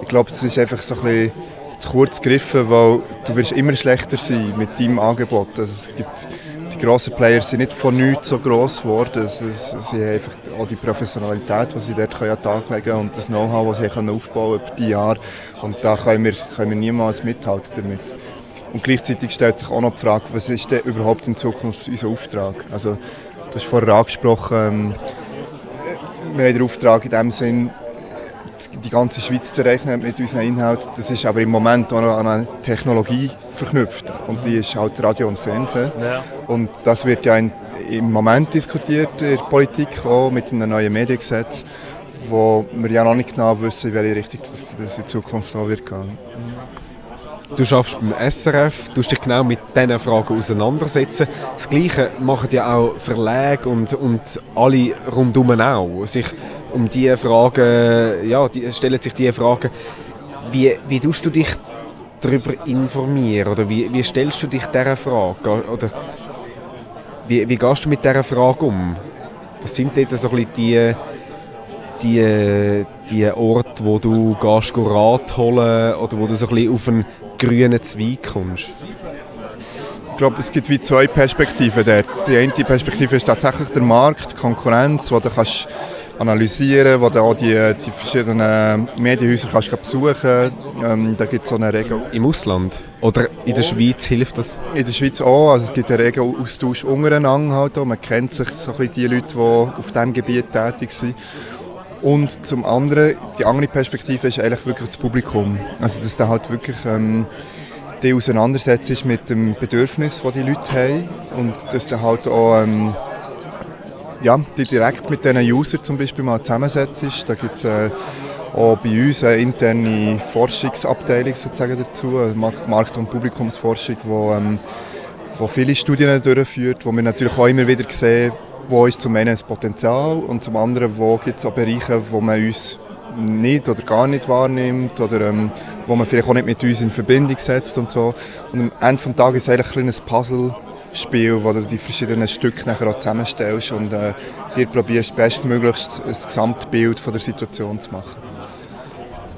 S9: Ich glaube, es ist einfach so ein bisschen zu kurz gegriffen, weil du wirst immer schlechter sein mit deinem Angebot. Also es gibt die grossen Player sind nicht von nichts so gross geworden. Sie, sie haben einfach auch die Professionalität, die sie dort an den Tag legen können und das Know-how, das sie aufbauen über die Jahre. Und da können wir, können wir niemals mithalten damit. Und gleichzeitig stellt sich auch noch die Frage, was ist denn überhaupt in Zukunft unser Auftrag? Also, du hast vorher angesprochen, ähm, wir haben den Auftrag in dem Sinn, die ganze Schweiz zu rechnen mit unseren Inhalten. Das ist aber im Moment auch noch an eine Technologie verknüpft. Und die ist halt Radio und Fernsehen. Ja. Und das wird ja in, im Moment diskutiert in der Politik auch mit einem neuen Mediengesetz, wo wir ja noch nicht genau wissen, in welche Richtung das, das in Zukunft auch wird gehen.
S2: Du schaffst beim SRF, du dich genau mit diesen Fragen auseinandersetzen. Das Gleiche machen ja auch Verlage und, und alle rundum auch. Sich um diese Fragen, ja, die, stellen sich diese Fragen, wie, wie tust du dich darüber informieren oder wie, wie stellst du dich dieser Frage oder wie, wie gehst du mit dieser Frage um? Was sind dort so ein die, die, die Orte, wo du gehst Rat holen oder wo du so ein auf einen grünen Zweig kommst?
S9: glaube, es gibt wie zwei Perspektiven dort. Die eine Perspektive ist tatsächlich der Markt, die Konkurrenz, wo du kannst analysieren, wo du auch die, die verschiedenen Medienhäuser kannst besuchen ähm, Da gibt es so eine Regel.
S2: Im Ausland? Oder in der Schweiz hilft das?
S9: In der Schweiz auch. Also es gibt einen regen Austausch untereinander. Halt auch. Man kennt sich so ein bisschen die Leute, die auf diesem Gebiet tätig sind. Und zum anderen, die andere Perspektive ist eigentlich wirklich das Publikum. Also dass du halt wirklich ähm, die auseinandersetzt mit dem Bedürfnis, das die Leute haben und dass du halt auch ähm, ja, die direkt mit diesen Usern zum Beispiel mal zusammensetzt. Da gibt es äh, auch bei uns eine interne Forschungsabteilung sozusagen dazu, Markt- und Publikumsforschung, wo, ähm, wo viele Studien durchführt, wo wir natürlich auch immer wieder sehen, wo ist zum einen das Potenzial und zum anderen, wo gibt es auch Bereiche, wo man uns nicht oder gar nicht wahrnimmt oder ähm, wo man vielleicht auch nicht mit uns in Verbindung setzt und so. Und am Ende des Tages ist es eigentlich ein kleines Puzzlespiel, wo du die verschiedenen Stücke nachher auch zusammenstellst und äh, dir probierst bestmöglichst ein Gesamtbild von der Situation zu machen.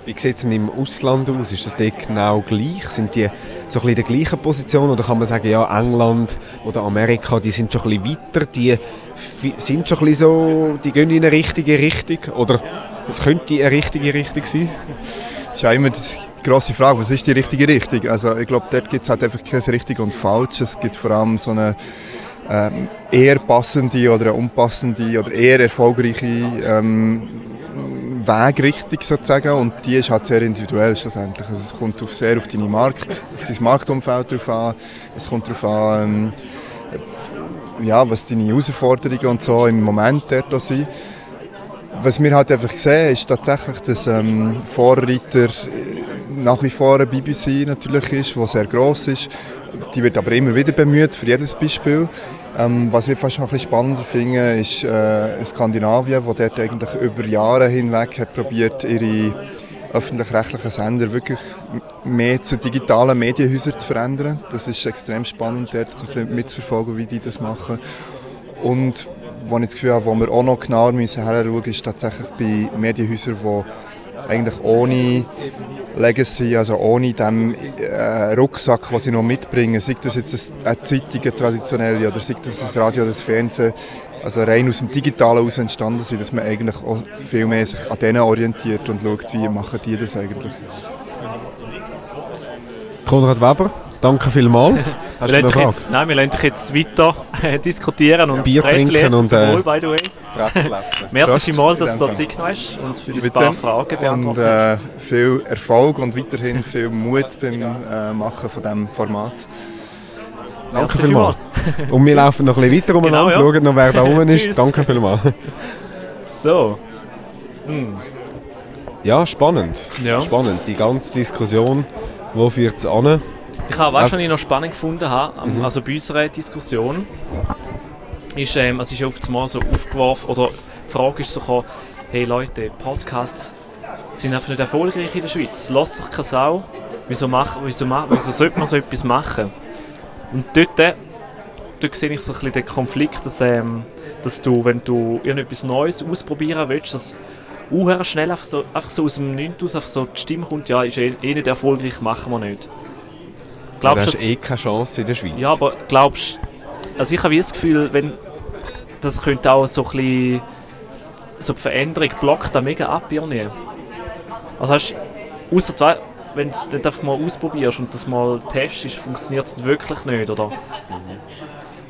S2: Wie sieht es im Ausland aus? Ist das dort genau gleich? Sind die so ein bisschen in der gleichen Position? Oder kann man sagen, ja, England oder Amerika, die sind schon ein bisschen weiter, die sind schon ein bisschen so, die gehen in eine richtige Richtung? Oder es könnte eine richtige Richtung sein?
S9: Das ist ja immer grosse Frage, was ist die richtige Richtung? Also ich glaube, dort gibt es halt einfach kein richtig und falsch. Es gibt vor allem so eine ähm, eher passende oder unpassende oder eher erfolgreiche ähm, Wegrichtung sozusagen und die ist halt sehr individuell schlussendlich. Also es kommt auf sehr auf, deine Markt, auf dein Marktumfeld drauf an, es kommt darauf an, ähm, ja, was deine Herausforderungen und so im Moment dort sind. Was wir halt einfach sehen, ist tatsächlich, dass ähm, Vorreiter äh, nach wie vor eine BBC natürlich ist, die sehr gross ist. Die wird aber immer wieder bemüht, für jedes Beispiel. Ähm, was ich fast noch ein spannender finde, ist äh, Skandinavien, wo dort eigentlich über Jahre hinweg hat probiert, ihre öffentlich-rechtlichen Sender wirklich mehr zu digitalen Medienhäusern zu verändern. Das ist extrem spannend, dort so ein bisschen mitzuverfolgen, wie die das machen. Und wo ich das Gefühl habe, wo wir auch noch genauer müssen hinschauen, ist tatsächlich bei Medienhäusern, die eigentlich ohne Legacy, also ohne den äh, Rucksack, den sie noch mitbringen, sei das jetzt eine Zeitung, eine traditionelle, oder sei das das Radio oder das Fernsehen, also rein aus dem Digitalen heraus entstanden sind, dass man eigentlich auch viel mehr sich an denen orientiert und schaut, wie machen die das eigentlich.
S2: Konrad Weber, danke vielmals. [LAUGHS]
S1: Hast du eine? Jetzt, nein, wir lassen dich jetzt weiter äh, diskutieren und
S2: Bier trinken und äh,
S1: wohl, by the way. Merci vielmals, dass du da Zeit genommen hast und für ein paar Fragen beantwortet
S9: Und äh, viel Erfolg und weiterhin viel Mut beim äh, Machen von diesem Format.
S2: Danke vielmals. Und wir [LAUGHS] laufen noch ein bisschen weiter umeinander, genau, ja. schauen noch, wer da oben ist. Danke vielmals. [LAUGHS]
S1: So. Hm.
S2: Ja, spannend. Ja. Spannend. Die ganze Diskussion, wo führt es an?
S1: Ich habe, weißt, was ich noch spannend gefunden habe, mhm. also bei unserer Diskussion, ist, ähm, es ist ja oft mal so aufgeworfen, oder die Frage ist so gekommen, hey Leute, Podcasts sind einfach nicht erfolgreich in der Schweiz. Lass sich keine Sau. Wieso, mach, wieso, wieso sollte man so etwas machen? Und dort, dort sehe ich so ein bisschen den Konflikt, dass, ähm, dass du, wenn du irgendetwas Neues ausprobieren willst, dass uh, schnell einfach so, einfach so aus dem Nichts aus einfach so die Stimme kommt, ja, ist eh, eh nicht erfolgreich, machen wir nicht.
S2: Glaubst, du hast eh keine Chance in der Schweiz.
S1: Ja, aber glaubst also ich habe das Gefühl, wenn das könnte auch so ein bisschen so die Veränderung blockt da mega ab irgendwie. Also hast außer wenn du das mal ausprobierst und das mal testest, funktioniert es wirklich nicht, oder? Mhm.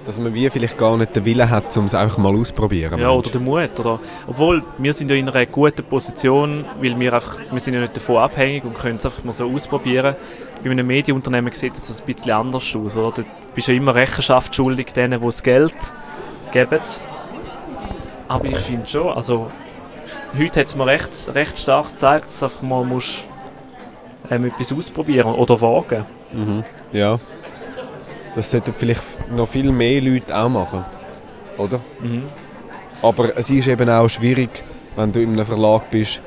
S2: Dass man wie vielleicht gar nicht den Willen hat, um es einfach mal auszuprobieren.
S1: Ja, oder den Mut. Oder? Obwohl, wir sind ja in einer guten Position, weil wir einfach, wir sind ja nicht davon abhängig und können es einfach mal so ausprobieren. Bei einem Medienunternehmen sieht das ein bisschen anders aus. Oder? Du bist ja immer Rechenschaft schuldig denen, die das Geld geben. Aber ich finde schon, also heute hat es mir recht, recht stark gezeigt, dass einfach mal musst, ähm, etwas ausprobieren oder wagen.
S2: Mhm. Ja. Das sollten vielleicht noch viel mehr Leute auch machen. Oder? Mhm. Aber es ist eben auch schwierig, wenn du in einem Verlag bist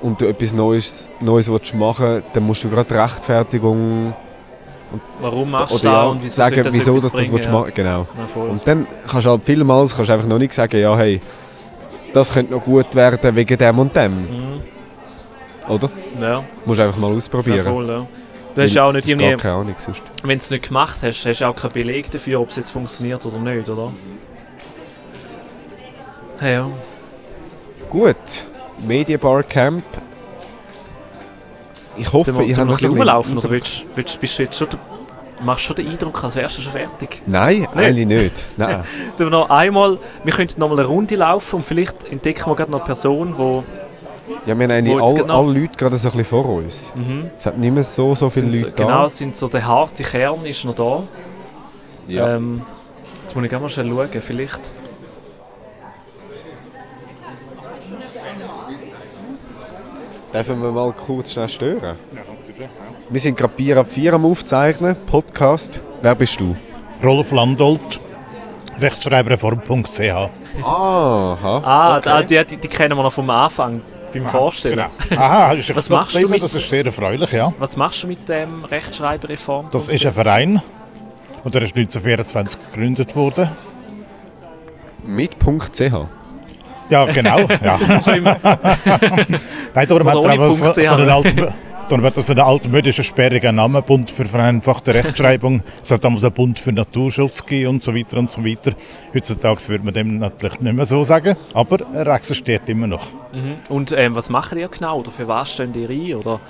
S2: und du etwas Neues, Neues willst machen dann musst du gerade Rechtfertigung
S1: Warum machst du
S2: das ja, und wieso sagen, das wieso dass das willst ja. machen Genau. Ja, und dann kannst du halt vielmals kannst einfach noch nicht sagen, ja hey, das könnte noch gut werden wegen dem und dem. Mhm. Oder?
S1: Ja.
S2: Musst du einfach mal ausprobieren.
S1: Ja, voll, ja. Du hast ja auch nicht irgendwie,
S2: keine Ahnung sonst.
S1: wenn du es nicht gemacht hast, hast du auch keinen Beleg dafür, ob es jetzt funktioniert oder nicht, oder? Ja.
S2: Gut, Medienbar Camp. Ich hoffe,
S1: wir,
S2: ich habe noch
S1: ein bisschen rumlaufen oder willst, willst, bist du jetzt schon, machst du schon den Eindruck, als wärst du schon fertig?
S2: Nein, eigentlich nicht. [LAUGHS] Nein.
S1: Sollen wir noch einmal, wir könnten noch mal eine Runde laufen und vielleicht entdecken wir gerade noch eine Person, die
S2: Ja, wir haben eigentlich alle,
S1: genau-
S2: alle Leute gerade so ein bisschen vor uns.
S1: Mhm.
S2: Es hat nicht mehr so, so viele
S1: sind so,
S2: Leute
S1: genau,
S2: da.
S1: sind so der harte Kern ist noch da.
S2: Ja.
S1: Ähm, jetzt muss ich gerne mal schnell schauen, vielleicht.
S2: Dürfen wir mal kurz schnell stören? Wir sind gerade Bier ab 4 am Aufzeichnen, Podcast. Wer bist du?
S10: Rolf Landolt, rechtschreiberreform.ch.
S2: Aha.
S1: Ah, da, die, die, die kennen wir noch vom Anfang, beim Vorstellen.
S10: Genau. Aha, ist [LAUGHS]
S1: Was machst du mit-
S10: Das ist sehr erfreulich, ja.
S1: Was machst du mit dem Rechtschreiberreform?
S10: Das ist ein Verein und der ist 1924 gegründet worden.
S2: Mit .ch.
S10: Ja, genau. Ja. [LAUGHS] Nein, darum hat er aber so, so einen alten, darum hat er so einen altmodischen, sperrigen Namen, Bund für vereinfachte Rechtschreibung. [LAUGHS] Es hat damals einen Bund für Naturschutz gegeben und so weiter und so weiter. Heutzutage würde man dem natürlich nicht mehr so sagen, aber er existiert immer noch.
S1: Mhm. Und ähm, was machen ihr genau? Oder für was stehen ihr ein? Oder?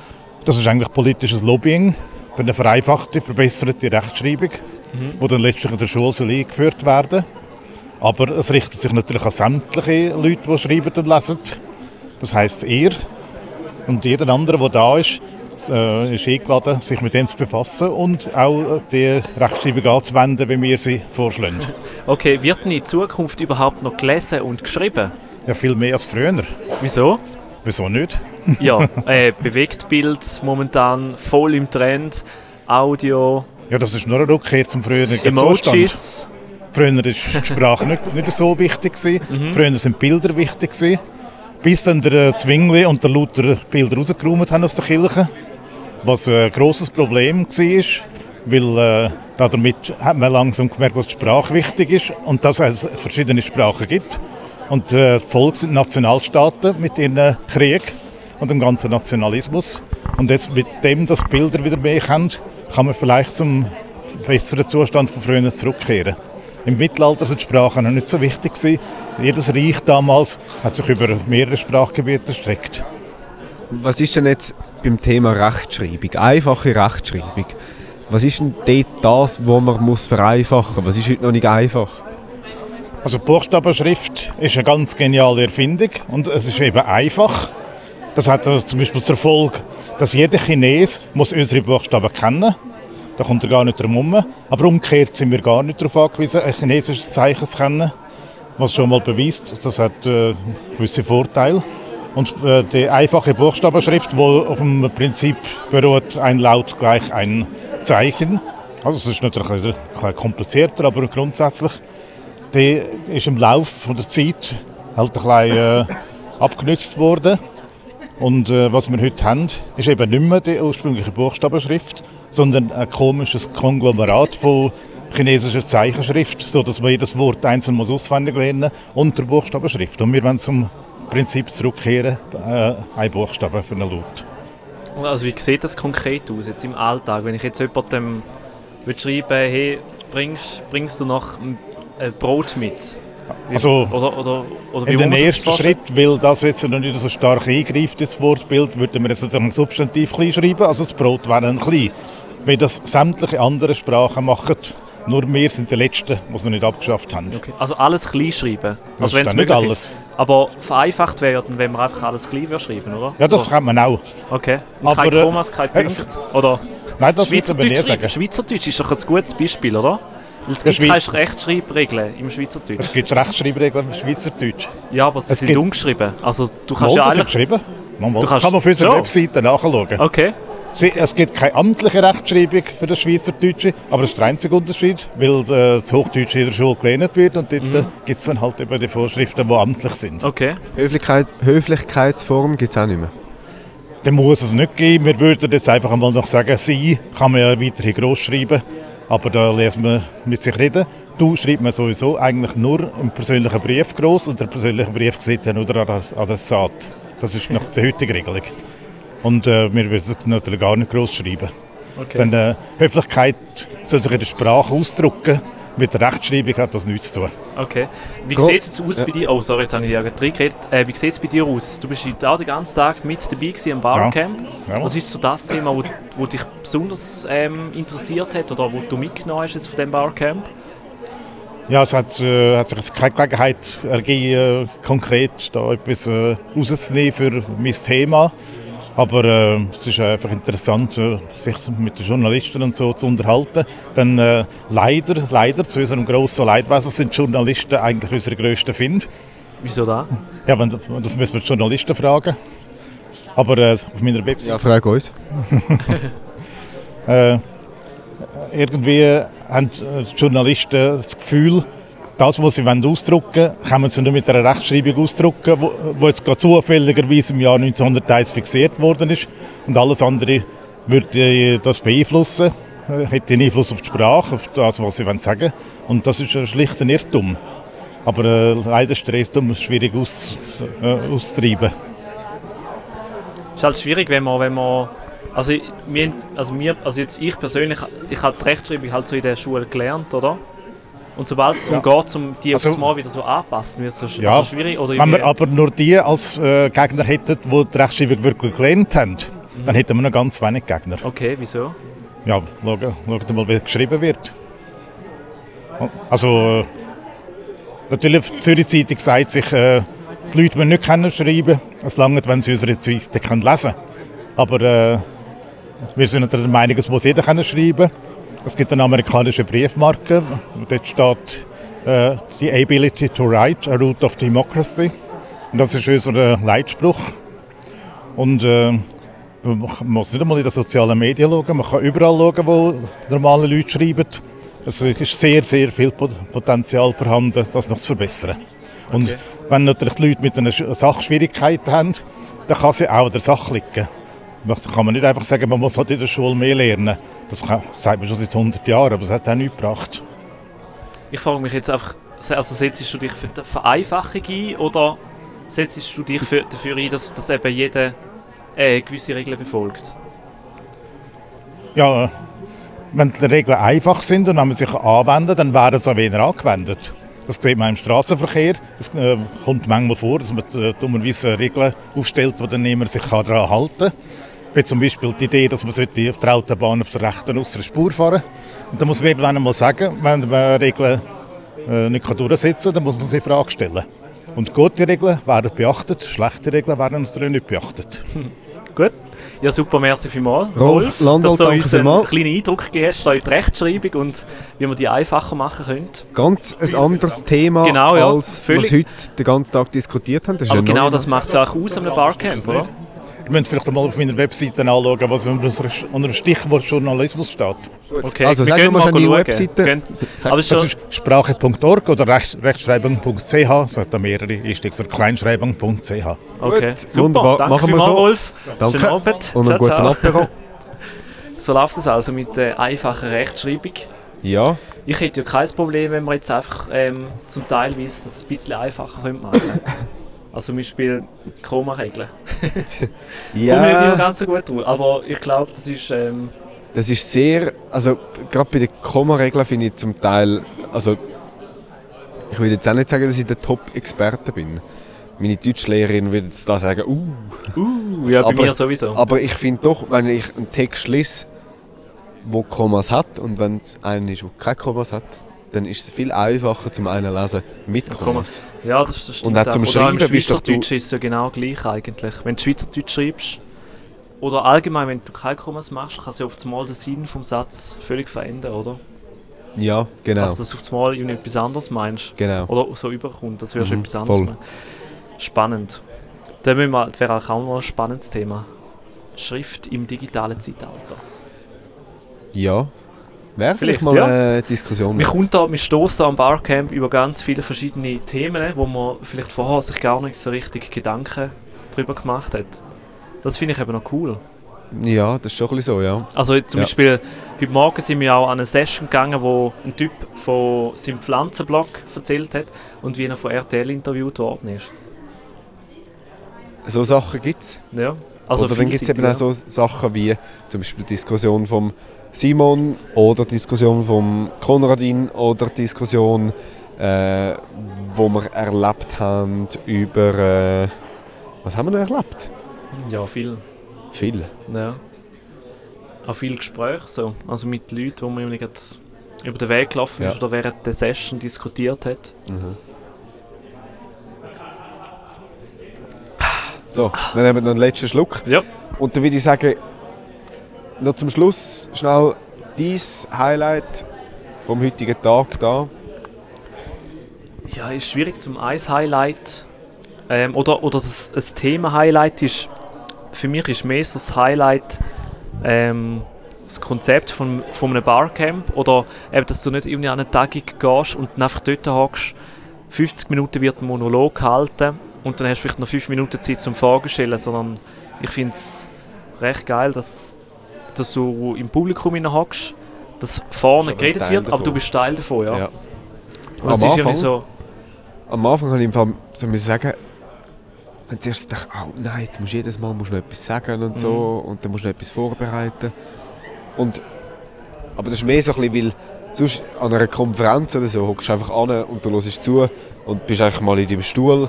S10: Das ist eigentlich politisches Lobbying für eine vereinfachte, verbesserte Rechtschreibung,
S1: Mhm.
S10: wo dann letztlich in der Schule eingeführt werden. Aber es richtet sich natürlich an sämtliche Leute, die schreiben und lesen. Das heisst, ihr und jeder andere, der da ist, äh, ist eingeladen, sich mit dem zu befassen und auch die Rechtschreibung anzuwenden, wie wir sie vorschlagen. [LAUGHS]
S1: Okay, wird in Zukunft überhaupt noch gelesen und geschrieben?
S10: Ja, viel mehr als früher.
S1: Wieso?
S10: Wieso nicht? [LAUGHS]
S1: Ja, [LAUGHS] äh, Bewegtbild momentan voll im Trend, Audio,
S10: Ja, das ist nur eine Rückkehr zum früheren Zustand. Früher war die Sprache nicht, nicht so wichtig. Gewesen.
S1: Mhm.
S10: Früher sind Bilder wichtig. Gewesen. Bis dann der Zwingli und der Luther Bilder rausgeräumt haben aus der Kirche. Was ein grosses Problem war, weil äh, damit hat man langsam gemerkt, dass die Sprache wichtig ist und dass es verschiedene Sprachen gibt. Und äh, die Volks- und Nationalstaaten mit ihren Krieg und dem ganzen Nationalismus. Und jetzt mit dem, dass Bilder wieder mehr können, kann man vielleicht zum besseren Zustand von früher zurückkehren. Im Mittelalter sind Sprachen noch nicht so wichtig. Gewesen. Jedes Reich damals hat sich über mehrere Sprachgebiete erstreckt.
S2: Was ist denn jetzt beim Thema Rechtschreibung? Einfache Rechtschreibung. Was ist denn dort das, was man muss vereinfachen muss? Was ist heute noch nicht einfach?
S10: Also Buchstabenschrift ist eine ganz geniale Erfindung und es ist eben einfach. Das hat also zum Beispiel zur Folge, dass jeder Chines muss unsere Buchstaben kennen. Da kommt er gar nicht herum. Aber umgekehrt sind wir gar nicht darauf angewiesen, ein chinesisches Zeichen zu kennen. Was schon mal beweist, das hat äh, gewisse Vorteile. Und äh, die einfache Buchstabenschrift, die auf dem Prinzip beruht, ein Laut gleich ein Zeichen. Also es ist natürlich ein bisschen komplizierter, aber grundsätzlich die ist im Laufe der Zeit halt ein bisschen äh, abgenutzt worden. Und äh, was wir heute haben, ist eben nicht mehr die ursprüngliche Buchstabenschrift, sondern ein komisches Konglomerat von chinesischer Zeichenschrift, sodass man jedes Wort einzeln muss auswendig lernen und der Buchstabenschrift. Und wir wollen zum Prinzip zurückkehren, äh, ein Buchstabe für einen Laut.
S1: Also wie sieht das konkret aus jetzt im Alltag? Wenn ich jetzt jemandem will schreiben hey, bringst, bringst du noch ein Brot mit?
S10: Also,
S1: oder, oder, oder
S10: In den ersten? Schritt, weil das jetzt noch nicht so stark eingreift, das Wortbild, würden wir jetzt ein Substantiv klein schreiben, also das Brot wäre ein klein. Wie das sämtliche andere Sprachen machen, nur wir sind die Letzten, die es noch nicht abgeschafft haben.
S1: Okay. Also alles klein schreiben?
S10: Das
S1: Also wenn's
S10: ist nicht alles.
S1: Ist. Aber vereinfacht wäre dann, wenn man einfach alles klein würde schreiben, oder?
S10: Ja, das
S1: oder?
S10: kann man auch.
S1: Okay.
S10: Aber,
S1: keine
S10: äh,
S1: Kommas,
S10: äh,
S1: Punkte? Oder?
S10: Nein, das würde
S1: Schweizerdeutsch
S10: sagen.
S1: schreiben. Schweizerdeutsch ist doch ein gutes Beispiel, oder? Es
S10: Ja,
S1: gibt keine Rechtschreibregeln im Schweizerdeutsch.
S10: Es gibt Rechtschreibregeln im Schweizerdeutsch.
S1: Ja, aber sie
S10: Es
S1: sind
S10: gibt-
S1: umgeschrieben. Also du kannst
S10: Mal,
S1: ja
S10: das
S1: eigentlich...
S10: geschrieben. Mal.
S1: Du kannst-
S10: kann man auf unserer
S1: So.
S10: Webseite nachschauen.
S1: Okay.
S10: Es gibt keine amtliche Rechtschreibung für das Schweizerdeutsche, aber das ist der einzige Unterschied, weil äh, das Hochdeutsche in der Schule gelernt wird und dort
S1: Mhm.
S10: gibt es dann halt eben die Vorschriften, die amtlich sind.
S1: Okay.
S2: Höflichkeit, Höflichkeitsform gibt es auch nicht mehr.
S10: Dann muss es nicht geben. Wir würden jetzt einfach einmal noch sagen, Sie kann man ja weiterhin gross schreiben, aber da lesen wir mit sich reden. Du schreibt man sowieso eigentlich nur im persönlichen Brief gross und der persönliche Brief sieht ja nur der Adress- Adressat. Das ist nach der heutigen Regelung. Und äh, wir würden es natürlich gar nicht gross schreiben.
S1: Okay.
S10: Denn äh, Höflichkeit soll sich in der Sprache ausdrücken. Mit der Rechtschreibung hat das nichts zu tun.
S1: Okay. Wie sieht es jetzt aus
S10: Ja.
S1: bei dir? Oh, sorry, jetzt habe ich ja reingeredet. Äh, wie sieht es bei dir aus? Du bist auch den ganzen Tag mit dabei gewesen am Barcamp.
S10: Ja.
S1: Was ist so das Thema, wo, wo dich besonders ähm, interessiert hat oder wo du mitgenommen hast jetzt von dem Barcamp?
S10: Ja, es hat, äh, hat sich keine Gelegenheit ergeben, äh, konkret da etwas äh, rauszunehmen für mein Thema. Aber äh, es ist einfach interessant, äh, sich mit den Journalisten und so zu unterhalten. Denn äh, leider, leider, zu unserem grossen Leidwesen sind Journalisten eigentlich unsere grössten Finde.
S1: Wieso da?
S10: Ja, wenn, das müssen wir die Journalisten fragen. Aber äh, auf meiner Website...
S2: Ja, frag uns. [LAUGHS]
S10: äh, irgendwie haben äh, die Journalisten das Gefühl, das, was sie wollen ausdrucken wollen, können sie nur mit einer Rechtschreibung ausdrucken, wo jetzt gerade zufälligerweise im Jahr 1901 fixiert worden ist. Und alles andere würde äh, das beeinflussen, äh, hätte einen Einfluss auf die Sprache, auf das, was sie wollen sagen Und das ist ein schlichter Irrtum. Aber äh, leider ist der Irrtum schwierig aus, äh, auszutreiben.
S1: Es ist halt schwierig, wenn man, wenn man also, wir, also, wir, also jetzt ich persönlich, ich habe die Rechtschreibung halt so in der Schule gelernt, oder? Und sobald es darum
S10: Ja.
S1: geht, um die
S10: Also-
S1: Mal wieder so anpassen, wird es so,
S10: Ja,
S1: also schwierig. Oder
S10: wenn wir aber nur die als äh, Gegner hätten, die die Rechtschreibung wirklich gelernt haben, dann hätten wir noch ganz wenig Gegner.
S1: Okay, wieso?
S10: Ja, schau, schau mal, wie geschrieben wird. Also, äh, natürlich, die Zürich Zeitung sagt sich, äh, die Leute müssen nicht können schreiben, es langt, wenn sie unsere Zeitung können lesen Aber äh, wir sind der Meinung, es muss jeder können schreiben Es gibt eine amerikanische Briefmarke, dort steht äh, «The ability to write, a root of democracy». Und das ist unser Leitspruch. Und äh, man muss nicht einmal in den sozialen Medien schauen, man kann überall schauen, wo normale Leute schreiben. Es ist sehr, sehr viel Pot- Potenzial vorhanden, das noch zu verbessern. Und
S1: Okay.
S10: wenn natürlich die Leute mit einer Sch- Sache Schwierigkeiten haben, dann kann sie auch der Sache liegen. Da kann man nicht einfach sagen, man muss halt in der Schule mehr lernen. Das sagt man schon seit 100 Jahren, aber es hat auch nichts gebracht.
S1: Ich frage mich jetzt einfach, also setzt du dich für die Vereinfachung ein oder setzt du dich für, dafür ein, dass, dass eben jeder äh, gewisse Regeln befolgt?
S10: Ja, wenn die Regeln einfach sind und wenn man sich anwenden, dann werden sie auch weniger angewendet. Das sieht man im Straßenverkehr. Es äh, kommt manchmal vor, dass man äh, dummerweise Regeln aufstellt, die dann niemand sich daran halten kann. Wie zum Beispiel die Idee, dass man sollte auf der Autobahn auf der rechten äußeren Spur fahren Und dann muss man irgendwann einmal sagen, wenn man Regeln äh, nicht durchsetzen kann, dann muss man sich in Frage stellen. Und gute Regeln werden beachtet, schlechte Regeln werden natürlich nicht beachtet.
S1: Gut. Ja, super, merci vielmals.
S2: Rolf Landau,
S1: dass du uns einen
S2: vielmals.
S1: kleinen Eindruck gegeben hast da in die Rechtschreibung und wie man die einfacher machen könnte.
S2: Ganz ein anderes Thema,
S1: Genau, ja,
S2: als
S1: völlig.
S2: was wir heute den ganzen Tag diskutiert haben. Das ist
S1: Aber
S2: ja
S1: genau das macht es auch aus an einem Barcamp, oder?
S10: Ihr müsst vielleicht mal auf meiner Webseite anschauen, was unter dem Stichwort Journalismus steht.
S1: Okay,
S2: Also,
S1: wir
S2: sag mal schnell die. Webseite.
S1: Gehen- Aber ist
S10: Das
S1: schon,
S10: ist sprache.org oder recht, rechtschreibung.ch. Es hat da mehrere Einstiegs- kleinschreibung.ch.
S1: okay, super.
S2: wunderbar.
S1: Danke
S2: Machen wir
S1: vielmals,
S2: so.
S1: Rolf.
S2: Danke.
S1: Schönen Abend.
S2: Und einen
S1: Ciao,
S2: guten. Apero. [LAUGHS]
S1: So läuft es also mit der einfachen Rechtschreibung.
S2: Ja,
S1: Ich hätte ja kein Problem, wenn wir jetzt einfach ähm, zum Teil wissen, dass es ein bisschen einfacher könnte machen [LAUGHS] Also zum Beispiel Koma-Regeln. [LAUGHS] Komme ich nicht immer
S2: ja
S1: ganz so gut drauf, aber ich glaube, das ist... Ähm,
S2: das ist sehr, also gerade bei den Komma-Regeln finde ich zum Teil, also ich würde jetzt auch nicht sagen, dass ich der Top-Experte bin. Meine Deutschlehrerin würde jetzt da sagen, uh,
S1: uh, ja, bei
S2: Aber-
S1: mir sowieso.
S2: aber ich finde doch, wenn ich einen Text lese, wo Kommas hat und wenn es einen ist, der keine Kommas hat, dann ist es viel einfacher zum einen lesen mit Kommas.
S1: Ja, das, das stimmt.
S2: Und auch zum
S1: Oder
S2: Schreiben
S1: im
S2: bist doch du-
S1: Schweizerdeutsch ist es ja genau gleich eigentlich. Wenn du Schweizerdeutsch schreibst, oder allgemein, wenn du keine Kommas machst, kann sich oft mal den Sinn vom Satz völlig verändern, oder?
S2: Ja, genau.
S1: Also, dass du auf einmal etwas anderes meinst.
S2: Genau.
S1: Oder so überkommt, das wäre schon
S2: Mhm,
S1: etwas anderes.
S2: voll.
S1: meinen. Spannend. Das wäre auch mal ein spannendes Thema. Schrift im digitalen Zeitalter.
S2: Ja. Wäre vielleicht,
S1: Vielleicht,
S2: mal
S1: ja.
S2: eine Diskussion.
S1: Wir, kommt da, wir stoßen am Barcamp über ganz viele verschiedene Themen, wo man vielleicht vorher sich gar nicht so richtig Gedanken darüber gemacht hat. Das finde ich eben noch cool.
S2: Ja, das ist schon ein bisschen so, ja.
S1: Also zum
S2: Ja.
S1: Beispiel, heute Morgen sind wir auch an eine Session gegangen, wo ein Typ von seinem Pflanzenblog erzählt hat und wie er von RTL interviewt worden ist.
S2: So Sachen gibt es.
S1: Ja. Also
S2: oder dann gibt es eben
S1: vielseitig,
S2: auch so Sachen wie zum Beispiel die Diskussion vom Simon oder die Diskussion vom Konradin oder die Diskussion, äh, wo wir erlebt haben über... Äh, was haben wir noch erlebt?
S1: Ja, viel.
S2: Viel.
S1: Ja. Auch viel Gespräche so. Also mit Leuten, wo man gerade über den Weg gelaufen ist
S2: Ja.
S1: oder während der Session diskutiert hat.
S2: Mhm. So, wir nehmen noch einen letzten Schluck.
S1: Ja.
S2: Und dann würde ich sagen, noch zum Schluss schnell dein Highlight vom heutigen Tag da.
S1: Ja, ist schwierig zum Eis-Highlight. Ähm, oder, oder das, das Thema-Highlight ist, für mich ist mehr das Highlight ähm, das Konzept von, von einem Barcamp. Oder eben, dass du nicht irgendwie an eine Tagung gehst und dann einfach dort hockst. 50 Minuten wird ein Monolog gehalten und dann hast du vielleicht noch 5 Minuten Zeit zum Vorstellen, sondern ich finde es recht geil, dass, dass du im Publikum hockst, dass vorne geredet
S2: Teil
S1: wird, aber
S2: davon.
S1: du bist Teil davon, ja.
S2: Ja.
S1: Und
S2: Am Anfang-
S1: so...
S2: Am Anfang habe ich im Fall so müssen sagen, und zuerst dachte ich, oh nein, jetzt musst du jedes Mal musst du noch etwas sagen und so und dann musst du noch etwas vorbereiten. Und, aber das ist mehr so ein bisschen, weil sonst an einer Konferenz oder so hockst du einfach an und du hörst zu und bist einfach mal in deinem Stuhl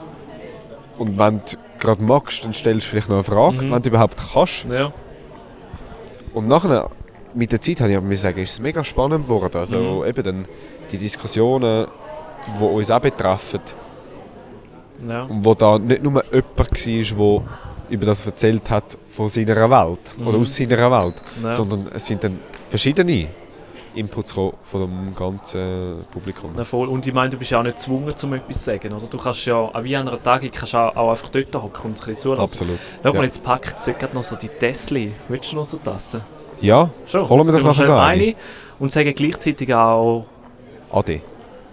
S2: und wenn du gerade magst, dann stellst du vielleicht noch eine Frage,
S1: Mhm.
S2: wenn du überhaupt kannst.
S1: Ja.
S2: Und nachher, mit der Zeit, habe ich müssen sagen, ist es mega spannend geworden. Also
S1: Mhm.
S2: eben dann die Diskussionen, die uns auch betreffen,
S1: Ja.
S2: und wo da nicht nur jemand war, der über das erzählt hat von seiner Welt oder
S1: Mhm.
S2: aus seiner Welt,
S1: Ja.
S2: sondern es sind dann verschiedene Inputs gekommen von dem ganzen Publikum.
S1: Ja, voll. Und ich meine, du bist ja auch nicht gezwungen, um etwas zu sagen. Oder? Du kannst ja, auch wie an einer Tagung, kannst du auch, auch einfach dort hocken und ein bisschen zulassen.
S2: Absolut.
S1: Schau mal,
S2: Ja.
S1: jetzt packt es gerade noch so die Tesla. Willst du noch so Tassen?
S2: Ja,
S1: Schon.
S2: holen wir
S1: Sind
S2: nachher so eine.
S1: Und sagen gleichzeitig auch
S2: Ade.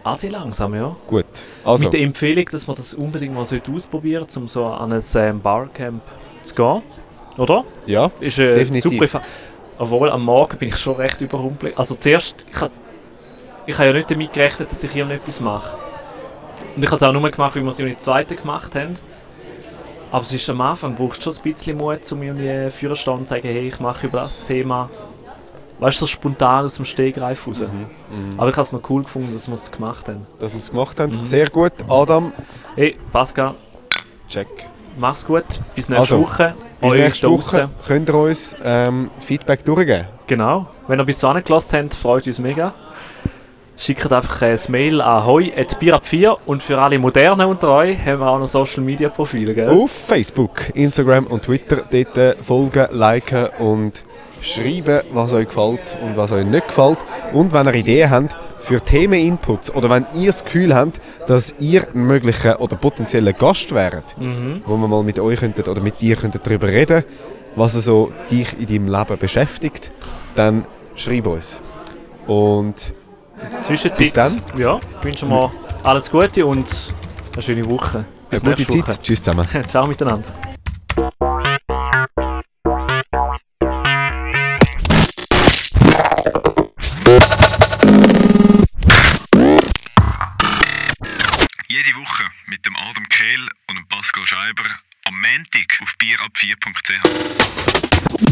S1: Adi langsam, ja.
S2: Gut. Also,
S1: Mit der Empfehlung, dass man das unbedingt mal ausprobieren sollte, um so an ein ähm, Barcamp zu gehen. Oder?
S2: ja,
S1: Ist äh,
S2: Definitiv.
S1: super. Obwohl, am Morgen bin ich schon recht überrumpelt. Also zuerst, ich habe ich habe ja nicht damit gerechnet, dass ich irgendetwas mache. Und ich habe es auch nur gemacht, weil wir es in der zweiten gemacht haben. Aber es ist am Anfang, brauchst du schon ein bisschen Mut, um irgendwie und zu sagen, hey, ich mache über das Thema. Weißt du, so spontan aus dem Stegreif raus.
S2: Mhm.
S1: Aber ich habe es noch cool gefunden, dass wir es gemacht haben.
S2: dass wir es gemacht haben.
S1: Mhm.
S2: Sehr gut. Adam,
S1: Hey, Pascal,
S2: check.
S1: mach's gut. Bis nächste
S2: Also,
S1: Woche.
S2: Bis nächste
S1: draussen.
S2: Woche könnt ihr uns ähm, Feedback durchgeben.
S1: Genau. Wenn ihr bis so gelassen habt, freut uns mega. Schickt einfach ein Mail an hoi.birab4 und für alle Modernen unter euch haben wir auch noch Social Media Profile, gell?
S2: Auf Facebook, Instagram und Twitter dort äh, folgen, liken und schreiben, was euch gefällt und was euch nicht gefällt. Und wenn ihr Ideen habt für Themeninputs oder wenn ihr das Gefühl habt, dass ihr ein möglicher oder potenzieller Gast wäret,
S1: Mhm.
S2: wo wir mal mit euch könntet oder mit dir könntet darüber reden, was so dich in deinem Leben beschäftigt, dann schreib uns. Und
S1: Zwischenzeit.
S2: Bis dann.
S1: Ja, wünschen wir alles Gute und eine schöne Woche. Bis
S2: eine gute
S1: nächste
S2: Zeit. Tschüss zusammen.
S1: Woche. [LAUGHS] Ciao miteinander.
S4: Jede Woche mit dem Adam Kehl und dem Pascal Scheiber am Montag auf bierab4.ch.